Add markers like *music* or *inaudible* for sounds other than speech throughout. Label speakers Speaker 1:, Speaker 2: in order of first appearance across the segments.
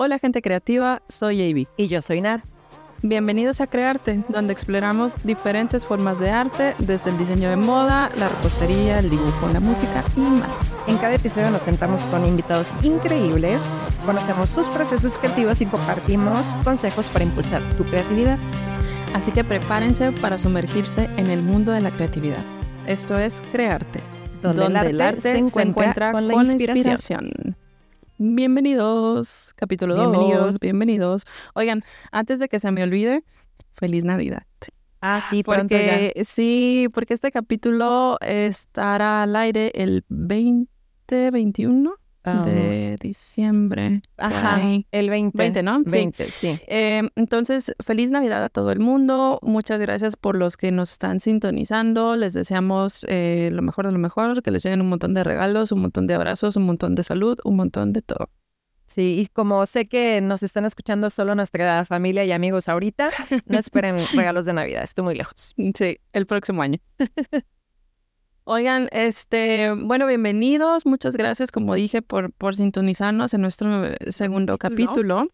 Speaker 1: Hola gente creativa, soy Avi.
Speaker 2: Y yo soy Nat.
Speaker 1: Bienvenidos a Crearte, donde exploramos diferentes formas de arte, desde el diseño de moda, la repostería, el dibujo, la música y más.
Speaker 2: En cada episodio nos sentamos con invitados increíbles, conocemos sus procesos creativos y compartimos consejos para impulsar tu creatividad.
Speaker 1: Así que prepárense para sumergirse en el mundo de la creatividad. Esto es Crearte,
Speaker 2: donde, el, arte se encuentra, con la inspiración.
Speaker 1: Bienvenidos, capítulo 2. Bienvenidos. bienvenidos. Oigan, antes de que se me olvide, feliz Navidad.
Speaker 2: Ah, sí,
Speaker 1: porque sí, porque este capítulo estará al aire el 2021 de diciembre.
Speaker 2: Ajá, el 20.
Speaker 1: 20, ¿no?
Speaker 2: 20, sí.
Speaker 1: Em, entonces, feliz Navidad a todo el mundo. Muchas gracias por los que nos están sintonizando. Les deseamos eh, lo mejor de lo mejor, que les lleguen un montón de regalos, un montón de abrazos, un montón de salud, un montón de todo.
Speaker 2: Sí, y como sé que nos están escuchando solo nuestra familia y amigos ahorita, no *laughs* esperen regalos de Navidad, estoy muy lejos.
Speaker 1: Sí, el próximo año. *laughs* Oigan, este, bueno, bienvenidos. Muchas gracias, como dije, por, por sintonizarnos en nuestro segundo capítulo.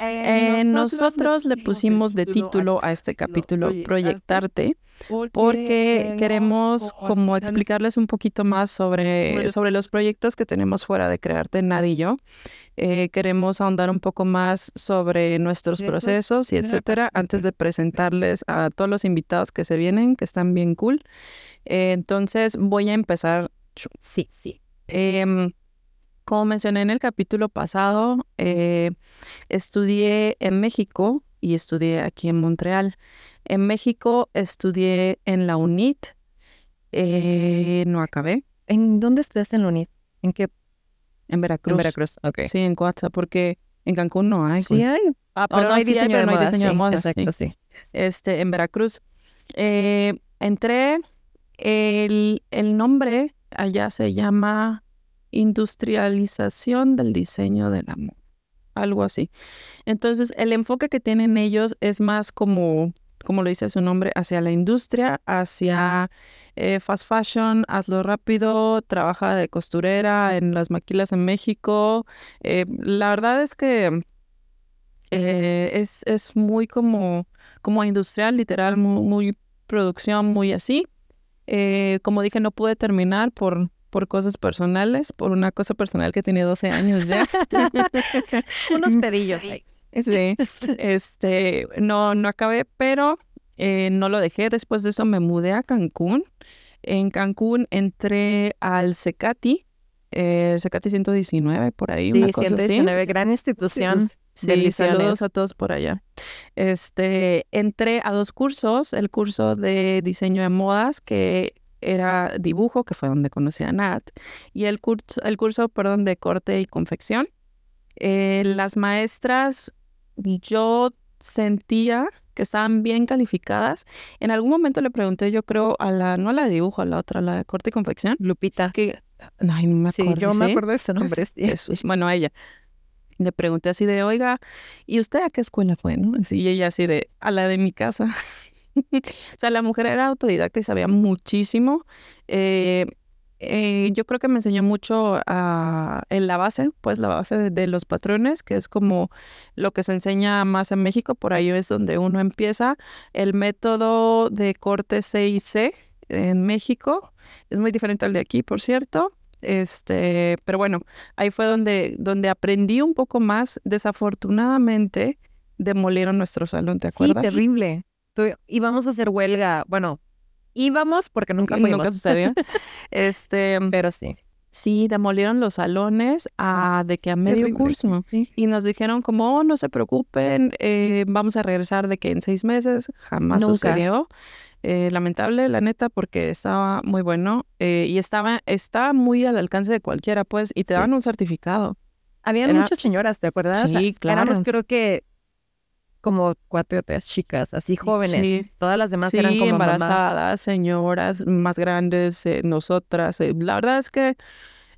Speaker 1: Eh, nosotros le pusimos de título a este capítulo Proyectarte, porque queremos como explicarles un poquito más sobre, sobre los proyectos que tenemos fuera de Crearte Nadie y yo. Eh, queremos ahondar un poco más sobre nuestros procesos y etcétera antes de presentarles a todos los invitados que se vienen, que están bien cool. Eh, entonces voy a empezar.
Speaker 2: Sí, sí.
Speaker 1: Em, como mencioné en el capítulo pasado, eh, estudié en México y estudié aquí en Montreal. En México estudié en la UNIT, eh, no acabé.
Speaker 2: ¿En dónde estudiaste en la UNIT? ¿En qué?
Speaker 1: En Veracruz.
Speaker 2: En Veracruz, ok.
Speaker 1: Sí, en Coatza, porque en Cancún no hay.
Speaker 2: Sí hay.
Speaker 1: Ah, pero no, hay diseño, de, moda, diseño de moda.
Speaker 2: Exacto, sí.
Speaker 1: Este, en Veracruz. entré el, nombre allá se llama industrialización del diseño del amor, algo así. Entonces, el enfoque que tienen ellos es más como, como lo dice su nombre, hacia la industria, hacia eh, fast fashion, hazlo rápido, trabaja de costurera en las maquilas en México. Eh, la verdad es que eh, es, es, muy como, como industrial, literal, muy producción, muy así. Como dije, no pude terminar por, por cosas personales, por una cosa personal que tenía 12 años ya. *laughs*
Speaker 2: Unos pedillos.
Speaker 1: Sí, este, no, no acabé, pero eh, no lo dejé. Después de eso me mudé a Cancún. En Cancún entré al Secati, eh, el Secati 119, por ahí.
Speaker 2: Sí, una cosa 119, gran institución.
Speaker 1: Sí, saludos a todos por allá. Este, entré a dos cursos, el curso de diseño de modas, que era dibujo, que fue donde conocí a Nat, y el curso, el curso, perdón, de corte y confección. Eh, las maestras, yo sentía que estaban bien calificadas. En algún momento le pregunté, yo creo, a la, no a la de dibujo, a la otra, la de corte y confección.
Speaker 2: Lupita.
Speaker 1: Que, ay, no me acuerdo.
Speaker 2: Sí, yo me acuerdo de su nombre.
Speaker 1: Bueno, a ella le pregunté así de, oiga, ¿y usted a qué escuela fue? ¿no? Y ella así de, a la de mi casa. *laughs* o sea, la mujer era autodidacta y sabía muchísimo. Eh, eh, yo creo que me enseñó mucho en la base, pues la base de, los patrones, que es como lo que se enseña más en México, por ahí es donde uno empieza. El método de corte C y C en México es muy diferente al de aquí, por cierto. Este, pero bueno, ahí fue donde, donde aprendí un poco más. Desafortunadamente, demolieron nuestro salón, ¿te acuerdas?
Speaker 2: Sí, terrible. Íbamos a hacer huelga, bueno, íbamos porque nunca fuimos.
Speaker 1: Nunca sucedió. *laughs* este,
Speaker 2: pero sí.
Speaker 1: Sí, demolieron los salones a, de que a medio curso. Y nos dijeron como, oh, no se preocupen, eh, vamos a regresar de que en seis meses. Jamás sucedió. Eh, lamentable, la neta, porque estaba muy bueno eh, y estaba, estaba muy al alcance de cualquiera, pues, y te daban un certificado.
Speaker 2: Había muchas señoras, ¿te acuerdas?
Speaker 1: Sí, claro.
Speaker 2: Éramos creo que como cuatro o tres chicas, así jóvenes. Todas las demás eran como
Speaker 1: embarazadas, señoras más grandes, eh, nosotras. la verdad es que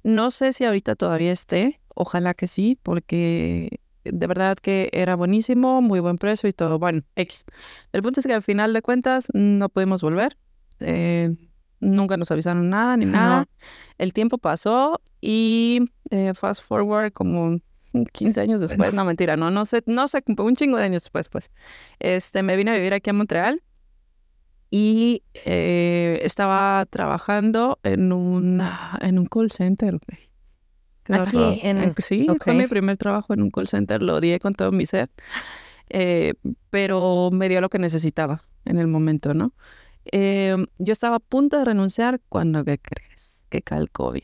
Speaker 1: no sé si ahorita todavía esté, ojalá que sí, porque de verdad que era buenísimo, muy buen precio y todo. Bueno, X. El punto es que al final de cuentas no pudimos volver. Eh, nunca nos avisaron nada ni nada. El tiempo pasó y eh, fast forward como 15 años después, no mentira, no, no sé, no sé, un chingo de años después, pues. Este, me vine a vivir aquí a Montreal y eh, estaba trabajando en un, en un call center.
Speaker 2: Aquí en...
Speaker 1: Sí, fue mi primer trabajo en un call center, lo odié con todo mi ser, eh, pero me dio lo que necesitaba en el momento, ¿no? Eh, yo estaba a punto de renunciar cuando, ¿qué crees? Que cae el COVID.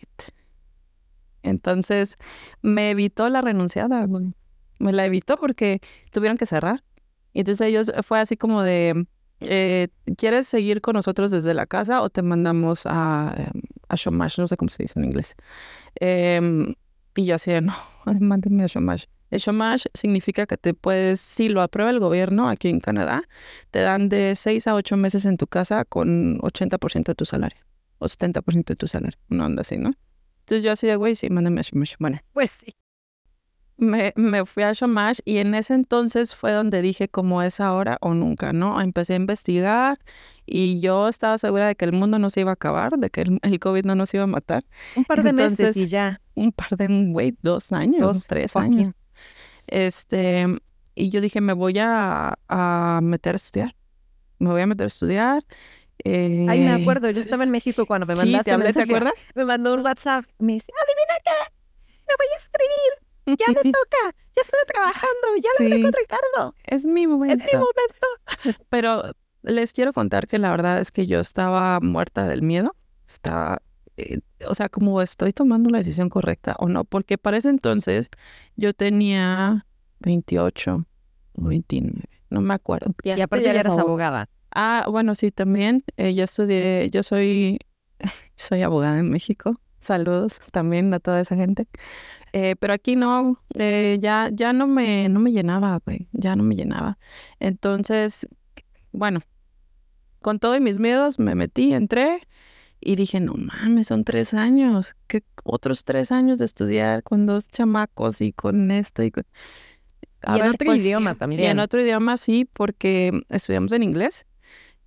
Speaker 1: Entonces, me evitó la renunciada, Me la evitó porque tuvieron que cerrar. Y entonces ellos fue así como de, eh, ¿quieres seguir con nosotros desde la casa o te mandamos a, em, a Shomash? No sé cómo se dice en inglés. Em, y yo así no, *laughs* mándenme a Shomash. El Shomash significa que te puedes, si lo aprueba el gobierno aquí en Canadá, te dan de 6 a 8 meses en tu casa con 80% de tu salario o 70% de tu salario. Una onda así, ¿no? Entonces yo así de, güey, sí, mándame a Shomash. Bueno,
Speaker 2: pues sí
Speaker 1: me, me fui a Shamash y en ese entonces fue donde dije como es ahora o nunca, ¿no? Empecé a investigar y yo estaba segura de que el mundo no se iba a acabar, de que el, COVID no nos iba a matar.
Speaker 2: Un par de meses y ya.
Speaker 1: Un par de, güey, dos años, tres años. Este, y yo dije, me voy a, a meter a estudiar. Me voy a meter a estudiar.
Speaker 2: Eh, Ay, me acuerdo, yo estaba en México cuando me mandaste.
Speaker 1: Sí, ¿te, acuerdas?
Speaker 2: Me mandó un WhatsApp. Me dice, adivina qué, me voy a escribir ya me *laughs* toca, ya estoy trabajando, ya lo sí. con Ricardo.
Speaker 1: Es mi momento.
Speaker 2: Es mi momento. *laughs*
Speaker 1: Pero les quiero contar que la verdad es que yo estaba muerta del miedo. Estaba, eh, o sea, como estoy tomando la decisión correcta o no, porque para ese entonces yo tenía 28 o 29, no me acuerdo.
Speaker 2: Y, aparte ya eras abogada.
Speaker 1: Ah, bueno, sí, también. Eh, yo estudié, yo soy, *laughs* soy abogada en México. Saludos también a toda esa gente. Eh, pero aquí no, eh, ya, ya no me, no me llenaba, güey, ya no me llenaba. Entonces, bueno, con todos mis miedos me metí, entré y dije, no mames, son tres años, ¿qué otros tres años de estudiar con dos chamacos y con esto y con...
Speaker 2: y en otro pues, idioma también. Y
Speaker 1: en otro idioma sí, porque estudiamos en inglés.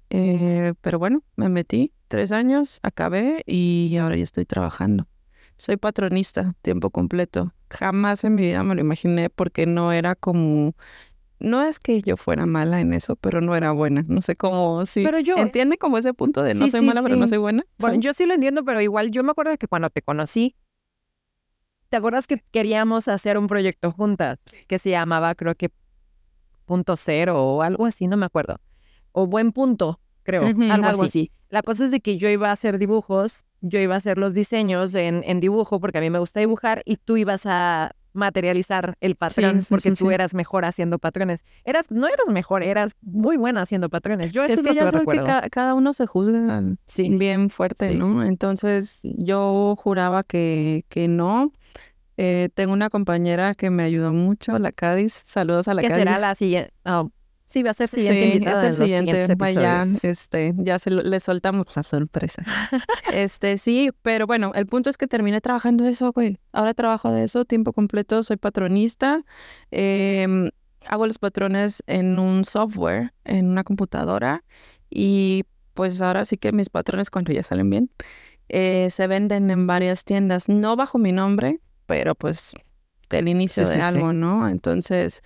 Speaker 1: Eh, pero bueno, me metí tres años, acabé y ahora ya estoy trabajando. Soy patronista, tiempo completo. Jamás en mi vida me lo imaginé porque no era como... No es que yo fuera mala en eso, pero no era buena. No sé cómo... Sí. Pero yo... ¿Entiende como ese punto de no soy mala, pero no soy buena?
Speaker 2: Bueno, yo sí lo entiendo, pero igual yo me acuerdo que cuando te conocí, ¿te acuerdas que queríamos hacer un proyecto juntas que se llamaba, creo que Punto Cero o algo así, no me acuerdo. O Buen Punto, creo, algo, así. La cosa es de que yo iba a hacer dibujos, yo iba a hacer los diseños en, en dibujo porque a mí me gusta dibujar y tú ibas a materializar el patrón porque tú eras mejor haciendo patrones. Eras, no eras mejor, eras muy buena haciendo patrones. Yo es, que ya sabes
Speaker 1: que cada uno se juzga bien fuerte, ¿no? Entonces yo juraba que, que no. Eh, tengo una compañera que me ayudó mucho, la Cádiz. Saludos a la Cádiz.
Speaker 2: ¿Qué será la siguiente? Oh, Sí, va a ser siguiente sí, es el siguiente,
Speaker 1: vaya, este, ya se le soltamos la sorpresa. *laughs* este, sí, pero bueno, el punto es que terminé trabajando eso, güey. Ahora trabajo de eso, tiempo completo, soy patronista. Em, hago los patrones en un software, en una computadora. Y pues ahora sí que mis patrones, cuando ya salen bien, eh, se venden en varias tiendas, no bajo mi nombre, pero pues del inicio de algo, ¿no? Entonces,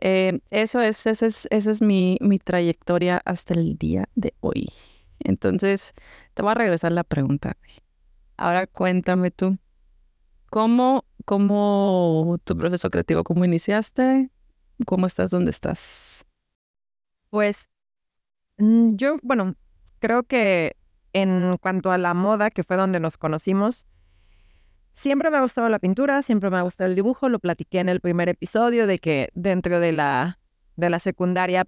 Speaker 1: eh, eso es, esa es, esa es mi, mi trayectoria hasta el día de hoy. Entonces, te voy a regresar la pregunta. Ahora cuéntame tú, ¿cómo, cómo tu proceso creativo, cómo iniciaste? ¿Cómo estás? ¿Dónde estás?
Speaker 2: Pues mm, yo, bueno, creo que en cuanto a la moda, que fue donde nos conocimos, Siempre me ha gustado la pintura, siempre me ha gustado el dibujo, lo platiqué en el primer episodio de que dentro de la, de la secundaria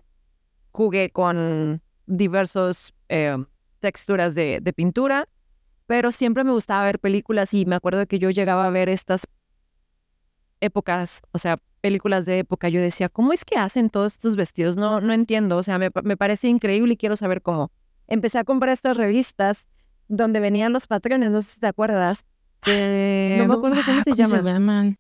Speaker 2: jugué con diversos eh, texturas de, de, pintura, pero siempre me gustaba ver películas y me acuerdo que yo llegaba a ver estas épocas, o sea, películas de época, yo decía, ¿cómo es que hacen todos estos vestidos? No, no entiendo, o sea, me, me parece increíble y quiero saber cómo. Empecé a comprar estas revistas donde venían los patrones, no sé si te acuerdas, no me acuerdo cómo, se, llaman.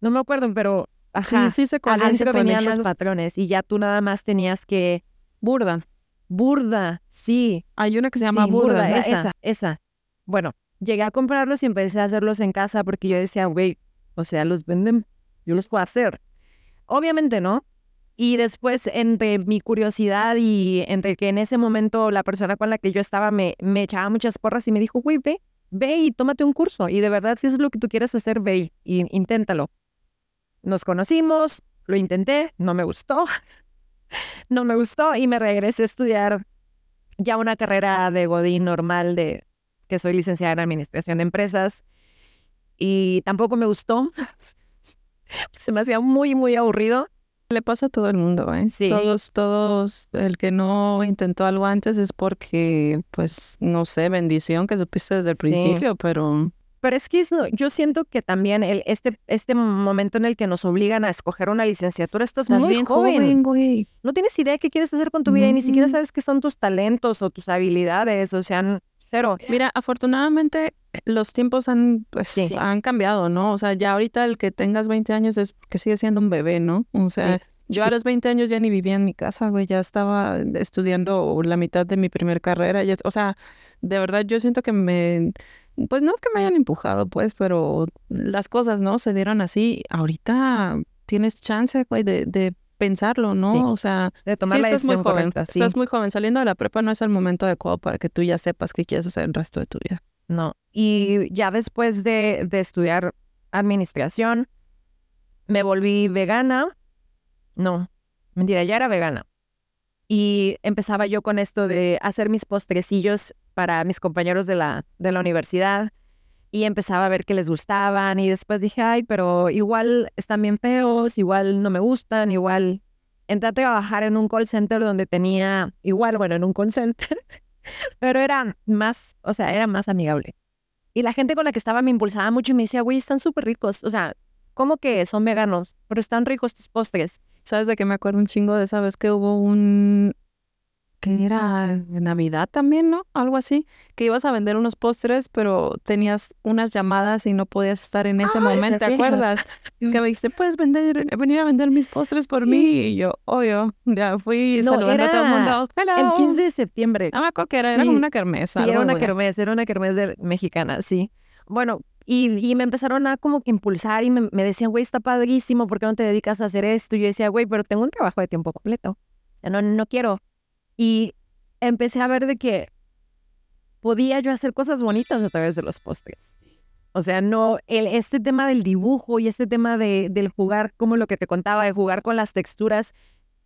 Speaker 2: No me acuerdo, pero
Speaker 1: ajá, sí, sí se
Speaker 2: adentro venían los patrones y ya tú nada más tenías que
Speaker 1: burda.
Speaker 2: Burda, sí.
Speaker 1: Hay una que se llama burda,
Speaker 2: esa, esa. Bueno, llegué a comprarlos y empecé a hacerlos en casa porque yo decía, güey, o sea, los venden yo los puedo hacer. Obviamente no. Y después, entre mi curiosidad y entre que en ese momento la persona con la que yo estaba me, me echaba muchas porras y me dijo, güey, ve, ve y tómate un curso. Y de verdad, si eso es lo que tú quieres hacer, ve y inténtalo. Nos conocimos, lo intenté, no me gustó. *laughs* no me gustó y me regresé a estudiar ya una carrera de Godín normal de que soy licenciada en Administración de Empresas y tampoco me gustó. *laughs* Se me hacía muy, muy aburrido.
Speaker 1: Le pasa a todo el mundo, ¿eh?
Speaker 2: Sí.
Speaker 1: Todos, todos, el que no intentó algo antes es porque, pues, no sé, bendición que supiste desde el
Speaker 2: Sí.
Speaker 1: principio, pero
Speaker 2: Pero es que es- yo siento que también el, este, este momento en el que nos obligan a escoger una licenciatura, estás,
Speaker 1: estás
Speaker 2: muy
Speaker 1: bien
Speaker 2: joven.
Speaker 1: joven, güey.
Speaker 2: No tienes idea de qué quieres hacer con tu vida y ni siquiera sabes qué son tus talentos o tus habilidades, o sea, cero.
Speaker 1: Mira, afortunadamente los tiempos han, pues,
Speaker 2: Sí.
Speaker 1: han cambiado, ¿no? O sea, ya ahorita el que tengas 20 años es que sigue siendo un bebé, ¿no? O sea,
Speaker 2: Sí.
Speaker 1: yo a los 20 años ya ni vivía en mi casa, güey, ya estaba estudiando la mitad de mi primer carrera, ya, o sea, de verdad yo siento que me, pues no es que me hayan empujado, pues, pero las cosas, ¿no? Se dieron así. Ahorita tienes chance, güey, de, de pensarlo, ¿no?
Speaker 2: Sí.
Speaker 1: O sea,
Speaker 2: De tomar
Speaker 1: sí
Speaker 2: la
Speaker 1: estás muy
Speaker 2: decisión
Speaker 1: joven,
Speaker 2: correcta. Sí.
Speaker 1: estás muy joven. Saliendo de la prepa no es el momento adecuado para que tú ya sepas qué quieres hacer el resto de tu vida.
Speaker 2: No. Y ya después de, de estudiar administración, me volví vegana. No, mentira, ya era vegana. Y empezaba yo con esto de hacer mis postrecillos para mis compañeros de la, de la universidad. Y empezaba a ver que les gustaban. Y después dije, ay, pero igual están bien feos, igual no me gustan, igual. Entré a trabajar en un call center donde tenía, igual, bueno, en un call center, *laughs* pero era más, o sea, era más amigable. Y la gente con la que estaba me impulsaba mucho y me decía, güey, están súper ricos. O sea, ¿cómo que son veganos? Pero están ricos tus postres.
Speaker 1: ¿Sabes de qué me acuerdo un chingo de esa vez que hubo un... que era Navidad también, ¿no? Algo así. Que ibas a vender unos postres, pero tenías unas llamadas y no podías estar en ese
Speaker 2: Ay,
Speaker 1: momento, ¿te acuerdas? *laughs* Que me dijiste, puedes vender, venir a vender mis postres por mí. Y yo, obvio, ya fui
Speaker 2: No,
Speaker 1: saludando a todo el
Speaker 2: era
Speaker 1: mundo. Hello.
Speaker 2: El 15 de septiembre.
Speaker 1: No me que era, era
Speaker 2: Sí.
Speaker 1: como una kermés.
Speaker 2: Sí, era una kermés, era una kermés de, mexicana, sí. Bueno, y, y me empezaron a como que impulsar y me, me decían, güey, está padrísimo, ¿por qué no te dedicas a hacer esto? Y yo decía, güey, pero tengo un trabajo de tiempo completo. No, no quiero. Y empecé a ver de que podía yo hacer cosas bonitas a través de los postres. O sea, no, el, este tema del dibujo y este tema de, del jugar, como lo que te contaba, de jugar con las texturas,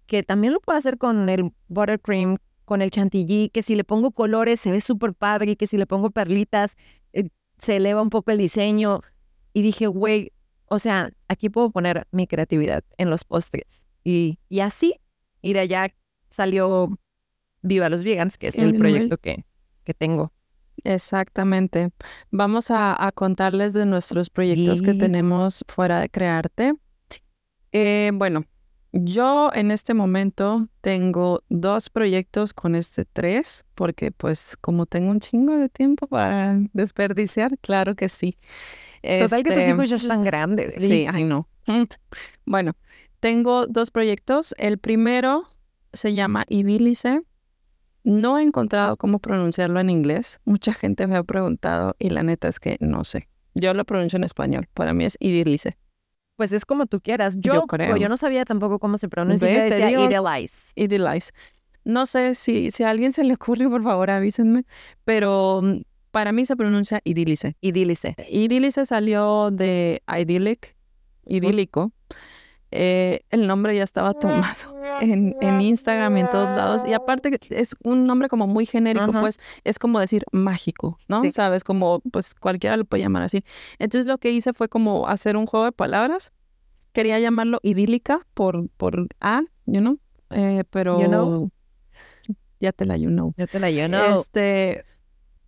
Speaker 2: que también lo puedo hacer con el buttercream, con el chantilly, que si le pongo colores se ve súper padre, y que si le pongo perlitas eh, se eleva un poco el diseño. Y dije, güey, o sea, aquí puedo poner mi creatividad en los postres. Y, y así, y de allá salió Viva los Vegans, que es
Speaker 1: Sí,
Speaker 2: el proyecto que, que tengo.
Speaker 1: Exactamente. Vamos a, a contarles de nuestros proyectos que
Speaker 2: Sí.
Speaker 1: tenemos fuera de Crearte. Eh, bueno, yo en este momento tengo dos proyectos con este tres, porque pues como tengo un chingo de tiempo para desperdiciar, claro que sí.
Speaker 2: Total que tus
Speaker 1: Este,
Speaker 2: hijos ya están grandes.
Speaker 1: Sí, ay no. *laughs* Bueno, tengo dos proyectos. El primero se llama Idílice. No he encontrado cómo pronunciarlo en inglés. Mucha gente me ha preguntado y la neta es que no sé. Yo lo pronuncio en español. Para mí es Idílice.
Speaker 2: Pues es como tú quieras. Yo,
Speaker 1: Yo creo.
Speaker 2: yo no sabía tampoco cómo se pronuncia. Yo decía
Speaker 1: digo.
Speaker 2: Idolize.
Speaker 1: Idilize. No sé si, si a alguien se le ocurre, por favor, avísenme. Pero mm, para mí se pronuncia Idílice.
Speaker 2: Idílice.
Speaker 1: Idílice salió de idyllic, idílico. Eh, el nombre ya estaba tomado *laughs* en, en Instagram y en todos lados. Y aparte es un nombre como muy genérico,
Speaker 2: Ajá.
Speaker 1: pues es como decir mágico, ¿no?
Speaker 2: Sí.
Speaker 1: Sabes, como pues cualquiera lo puede llamar así. Entonces lo que hice fue como hacer un juego de palabras. Quería llamarlo idílica por, por A, you know, eh, pero
Speaker 2: You know.
Speaker 1: ya te la you know.
Speaker 2: Yo te la yo no.
Speaker 1: Este,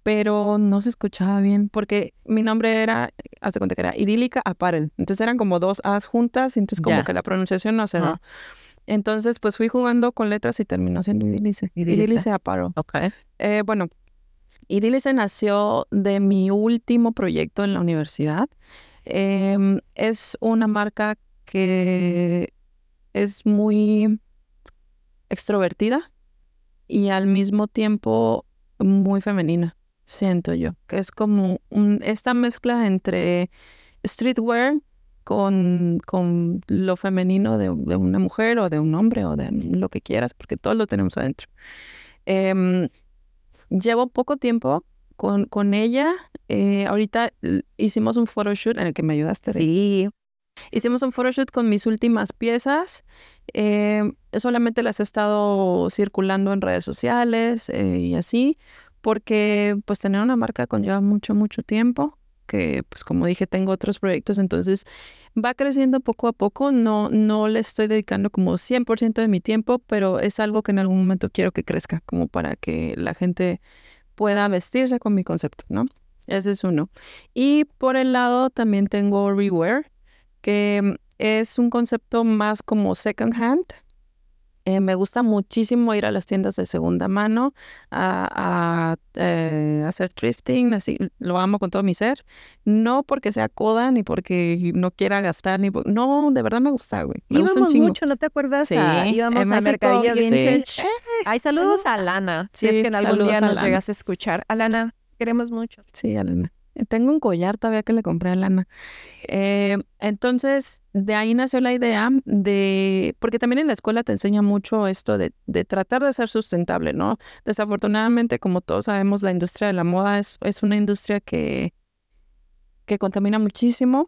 Speaker 1: pero no se escuchaba bien porque mi nombre era, hace cuenta que era idílica apparel. Entonces eran como dos A's juntas, y entonces como que la pronunciación no se da. Entonces, pues fui jugando con letras y terminó siendo idílice.
Speaker 2: Idílice.
Speaker 1: Idílice apparel.
Speaker 2: Ok.
Speaker 1: Eh, bueno, Idílice nació de mi último proyecto en la universidad. Em, es una marca que es muy extrovertida y al mismo tiempo muy femenina, siento yo, que es como un- esta mezcla entre streetwear con, con lo femenino de, de una mujer o de un hombre o de lo que quieras, porque todos lo tenemos adentro. Em, llevo poco tiempo con, con ella. Eh, ahorita hicimos un photoshoot en el que me ayudaste.
Speaker 2: Sí.
Speaker 1: Hicimos un photoshoot con mis últimas piezas. Eh, solamente las he estado circulando en redes sociales eh, y así, porque pues tener una marca conlleva mucho, mucho tiempo, que pues como dije tengo otros proyectos, entonces va creciendo poco a poco, no, no le estoy dedicando como 100% de mi tiempo, pero es algo que en algún momento quiero que crezca, como para que la gente pueda vestirse con mi concepto, ¿no? Ese es uno. Y por el lado también tengo Rewear, que mm, es un concepto más como second hand. Eh, me gusta muchísimo ir a las tiendas de segunda mano a, a, eh, hacer thrifting, así lo amo con todo mi ser. No porque sea coda ni porque no quiera gastar, ni por- no, de verdad me gusta, güey. Me gusta un
Speaker 2: Íbamos
Speaker 1: chingo.
Speaker 2: mucho, ¿no te acuerdas?
Speaker 1: Sí,
Speaker 2: A- íbamos a Mercadillo
Speaker 1: sí.
Speaker 2: Vintage.
Speaker 1: Eh,
Speaker 2: Ay, saludos,
Speaker 1: saludos.
Speaker 2: a Lana. Si es
Speaker 1: Sí,
Speaker 2: que en algún día nos llegas a escuchar. Alana, queremos mucho.
Speaker 1: Sí, Alana. Tengo un collar todavía que le compré a Lana. Eh, entonces, de ahí nació la idea de, porque también en la escuela te enseña mucho esto de, de tratar de ser sustentable, ¿no? Desafortunadamente, como todos sabemos, la industria de la moda es, es una industria que, que contamina muchísimo.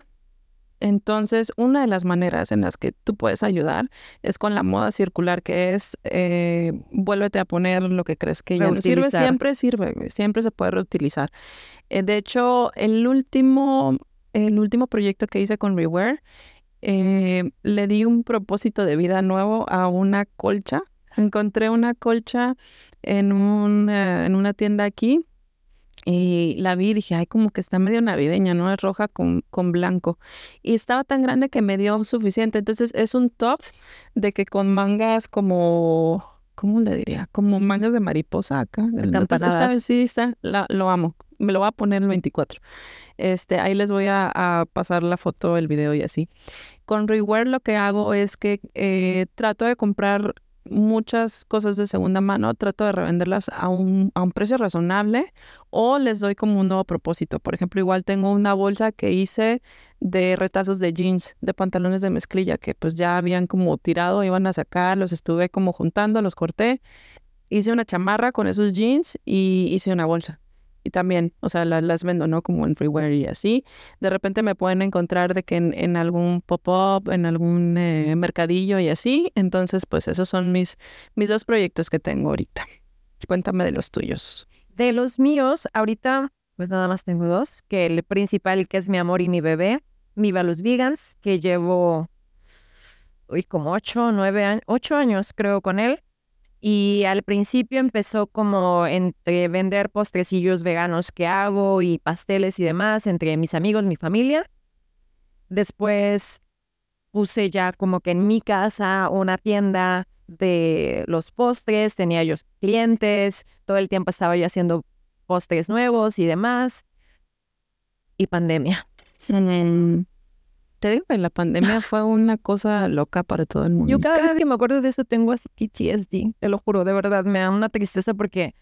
Speaker 1: Entonces, una de las maneras en las que tú puedes ayudar es con la moda circular, que es eh, vuélvete a poner lo que crees que ya no sirve. Siempre sirve, siempre se puede reutilizar. Eh, de hecho, el último, el último proyecto que hice con Rewear, eh, le di un propósito de vida nuevo a una colcha. Encontré una colcha en, un, eh, en una tienda aquí y la vi y dije, ay, como que está medio navideña, ¿no? Es roja con, con blanco. Y estaba tan grande que me dio suficiente. Entonces es un top de que con mangas como, ¿cómo le diría? Como mangas de mariposa acá. Entonces, esta vez sí está, la- lo amo. Me lo voy a poner el 24. Este, ahí les voy a, a pasar la foto, el video y así. Con Rewear lo que hago es que eh, trato de comprar muchas cosas de segunda mano, trato de revenderlas a un, a un precio razonable o les doy como un nuevo propósito. Por ejemplo, igual tengo una bolsa que hice de retazos de jeans, de pantalones de mezclilla que pues ya habían como tirado, iban a sacar, los estuve como juntando, los corté, hice una chamarra con esos jeans y hice una bolsa. Y también, o sea, la- las vendo, ¿no? Como en freeware y así. De repente me pueden encontrar de que en, en algún pop-up, en algún eh, mercadillo y así. Entonces, pues esos son mis, mis dos proyectos que tengo ahorita. Cuéntame de los tuyos.
Speaker 2: De los míos, ahorita, pues nada más tengo dos, que el principal, que es mi amor y mi bebé, Viva los Vegans, que llevo, uy, como ocho, nueve años, ocho años creo con él. Y al principio empezó como entre vender postrecillos veganos que hago y pasteles y demás entre mis amigos, mi familia. Después puse ya como que en mi casa una tienda de los postres, tenía yo clientes, todo el tiempo estaba yo haciendo postres nuevos y demás. Y pandemia.
Speaker 1: Te digo que la pandemia fue una cosa loca para todo el mundo.
Speaker 2: Yo cada vez que me acuerdo de eso tengo así PTSD, te lo juro, de verdad, me da una tristeza porque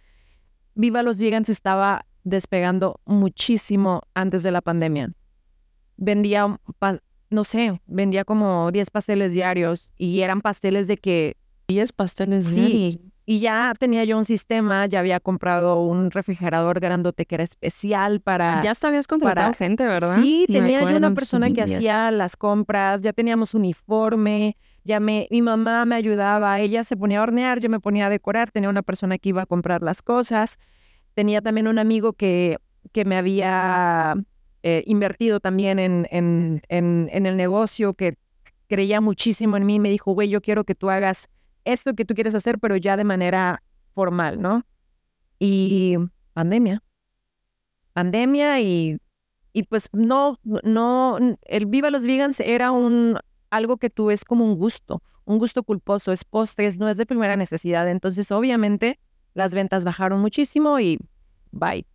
Speaker 2: Viva los Vegans estaba despegando muchísimo antes de la pandemia. Vendía, no sé, vendía como 10 pasteles diarios y eran pasteles de que
Speaker 1: 10 pasteles diarios.
Speaker 2: Sí, y ya tenía yo un sistema, ya había comprado un refrigerador grandote que era especial para...
Speaker 1: Ya te habías contratado
Speaker 2: para-
Speaker 1: gente, ¿verdad?
Speaker 2: Sí, tenía yo una persona que hacía las compras, ya teníamos uniforme, ya me, mi mamá me ayudaba, ella se ponía a hornear, yo me ponía a decorar, tenía una persona que iba a comprar las cosas, tenía también un amigo que, que me había eh, invertido también en, en, en, en el negocio, que creía muchísimo en mí, me dijo, güey, yo quiero que tú hagas esto que tú quieres hacer, pero ya de manera formal, ¿no? Y pandemia. Pandemia y, y pues no, no, el Viva los Vegans era un, algo que tú es como un gusto, un gusto culposo, es postres, no es de primera necesidad. Entonces, obviamente, las ventas bajaron muchísimo y bye.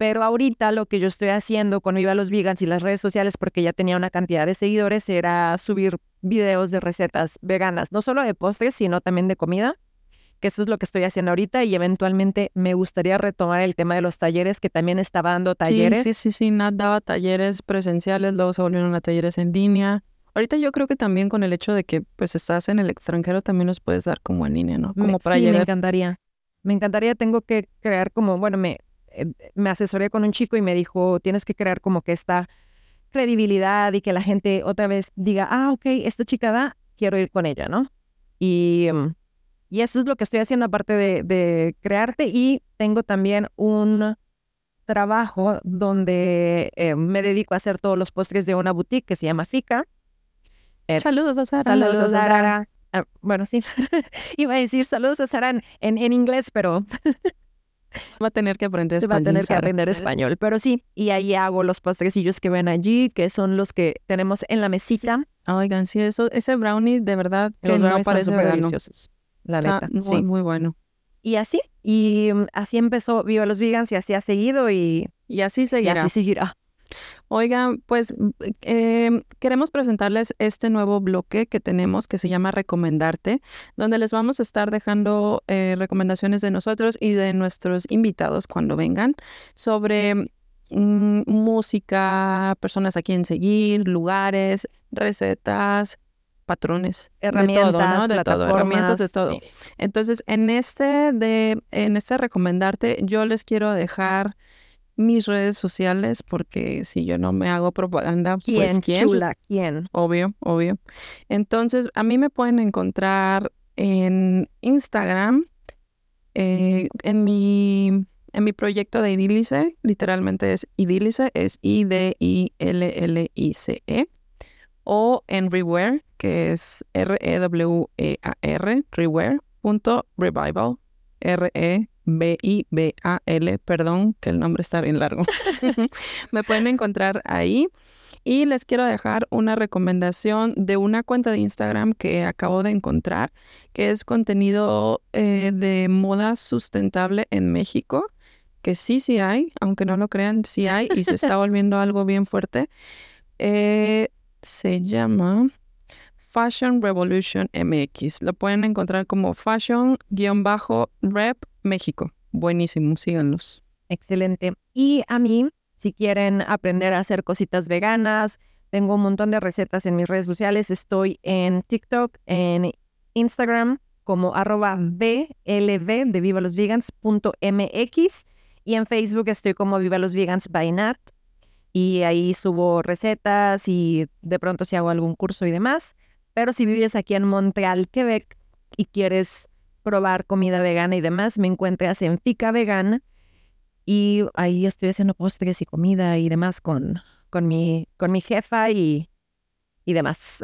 Speaker 2: Pero ahorita lo que yo estoy haciendo con Viva los Vegans y las redes sociales, porque ya tenía una cantidad de seguidores, era subir videos de recetas veganas, no solo de postres, sino también de comida. que eso es lo que estoy haciendo ahorita y eventualmente me gustaría retomar el tema de los talleres, que también estaba dando talleres.
Speaker 1: Sí, sí, sí, sí, Nat daba talleres presenciales, luego se volvieron a talleres en línea. Ahorita yo creo que también con el hecho de que pues estás en el extranjero también los puedes dar como en línea, ¿no? Como
Speaker 2: Me-
Speaker 1: para
Speaker 2: sí, me
Speaker 1: llegar.
Speaker 2: encantaría. Me encantaría, tengo que crear como, bueno, me, me asesoré con un chico y me dijo, tienes que crear como que esta credibilidad y que la gente otra vez diga, ah, ok, esta chica da, quiero ir con ella, ¿no? Y, mm, y eso es lo que estoy haciendo aparte de, de crearte y tengo también un trabajo donde eh, me dedico a hacer todos los postres de una boutique que se llama Fica. Eh,
Speaker 1: Saludos a Sara.
Speaker 2: Saludos a Sara. Ah, bueno, sí. *laughs* Iba a decir saludos a Sara en, en inglés, pero *laughs*
Speaker 1: Va a tener que aprender
Speaker 2: se va a
Speaker 1: español.
Speaker 2: tener que aprender español. Pero sí, y ahí hago los postrecillos que ven allí, que son los que tenemos en la mesita.
Speaker 1: Oigan, sí, eso, ese brownie de verdad que
Speaker 2: Los
Speaker 1: no parece
Speaker 2: deliciosos, La neta,
Speaker 1: muy,
Speaker 2: sí.
Speaker 1: muy bueno.
Speaker 2: Y así, y mm, así empezó Viva los Vegans y así ha seguido y,
Speaker 1: Y así
Speaker 2: y
Speaker 1: seguirá.
Speaker 2: así seguirá.
Speaker 1: Oigan, pues eh, queremos presentarles este nuevo bloque que tenemos que se llama Recomendarte, donde les vamos a estar dejando eh, recomendaciones de nosotros y de nuestros invitados cuando vengan sobre mm, música, personas a quien seguir, lugares, recetas, patrones, de todo,
Speaker 2: Herramientas,
Speaker 1: ¿no? De todo, herramientas de todo.
Speaker 2: sí.
Speaker 1: Entonces, en este de en este recomendarte, yo les quiero dejar mis redes sociales porque si yo no me hago propaganda,
Speaker 2: ¿Quién,
Speaker 1: pues quién,
Speaker 2: chula? ¿Quién?
Speaker 1: obvio, obvio. Entonces, a mí me pueden encontrar en Instagram, eh, en mi en mi proyecto de Idílice, literalmente es Idílice, es I D I L L I C E o en Reware, que es R E E A R, reware.revival, R E B I B A L, perdón, que el nombre está bien largo. *laughs* *laughs* Me pueden encontrar ahí. Y les quiero dejar una recomendación de una cuenta de Instagram que acabo de encontrar, que es contenido eh, de moda sustentable en México, que sí, sí hay, aunque no lo crean, sí hay y se está *laughs* volviendo algo bien fuerte. Eh, se llama Fashion Revolution MX. Lo pueden encontrar como Fashion-Rep México. Buenísimo, síganlos.
Speaker 2: Excelente. Y a mí, si quieren aprender a hacer cositas veganas, tengo un montón de recetas en mis redes sociales. Estoy en TikTok, en Instagram como arroba BLV de Viva los Vegans punto MX y en Facebook estoy como Viva los Vegans by Nat y ahí subo recetas y de pronto si hago algún curso y demás. Pero si vives aquí en Montreal, Quebec y quieres probar comida vegana y demás, me encuentras en Fica Vegana y ahí estoy haciendo postres y comida y demás con, con, mi, con mi jefa y, y demás.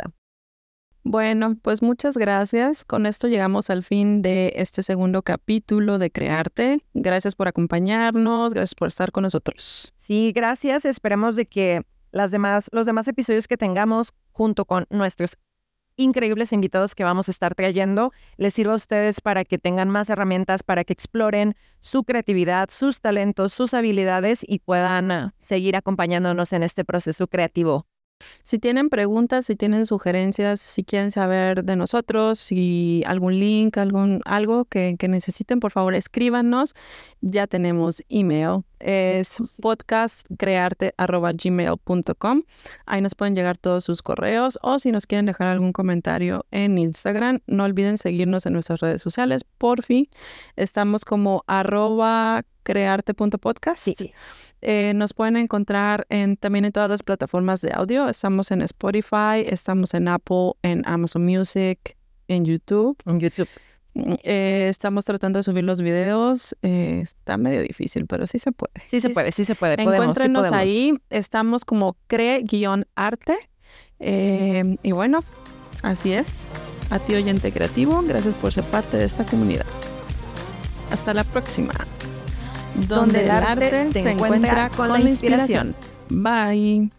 Speaker 1: Bueno, pues muchas gracias. Con esto llegamos al fin de este segundo capítulo de Crearte. Gracias por acompañarnos, gracias por estar con nosotros.
Speaker 2: Sí, gracias. Esperemos de que las demás, los demás episodios que tengamos junto con nuestros increíbles invitados que vamos a estar trayendo les sirva a ustedes para que tengan más herramientas, para que exploren su creatividad, sus talentos, sus habilidades y puedan ah, seguir acompañándonos en este proceso creativo.
Speaker 1: Si tienen preguntas, si tienen sugerencias, si quieren saber de nosotros, si algún link, algún, algo que, que necesiten, por favor escríbanos. Ya tenemos email, es podcastcrearte.gmail.com. Ahí nos pueden llegar todos sus correos o si nos quieren dejar algún comentario en Instagram, no olviden seguirnos en nuestras redes sociales. Por fin, estamos como arroba crearte.podcast. Eh, nos pueden encontrar en, también en todas las plataformas de audio. Estamos en Spotify, estamos en Apple, en Amazon Music, en YouTube.
Speaker 2: En YouTube.
Speaker 1: Mm, eh, estamos tratando de subir los videos. eh, está medio difícil, pero sí se puede.
Speaker 2: Sí se puede, sí se puede. Podemos,
Speaker 1: Encuéntrenos ahí. Estamos como cre-arte. Eh, y bueno, así es. A ti, oyente creativo, gracias por ser parte de esta comunidad. Hasta la próxima. Donde, el arte, se encuentra con la inspiración. Bye.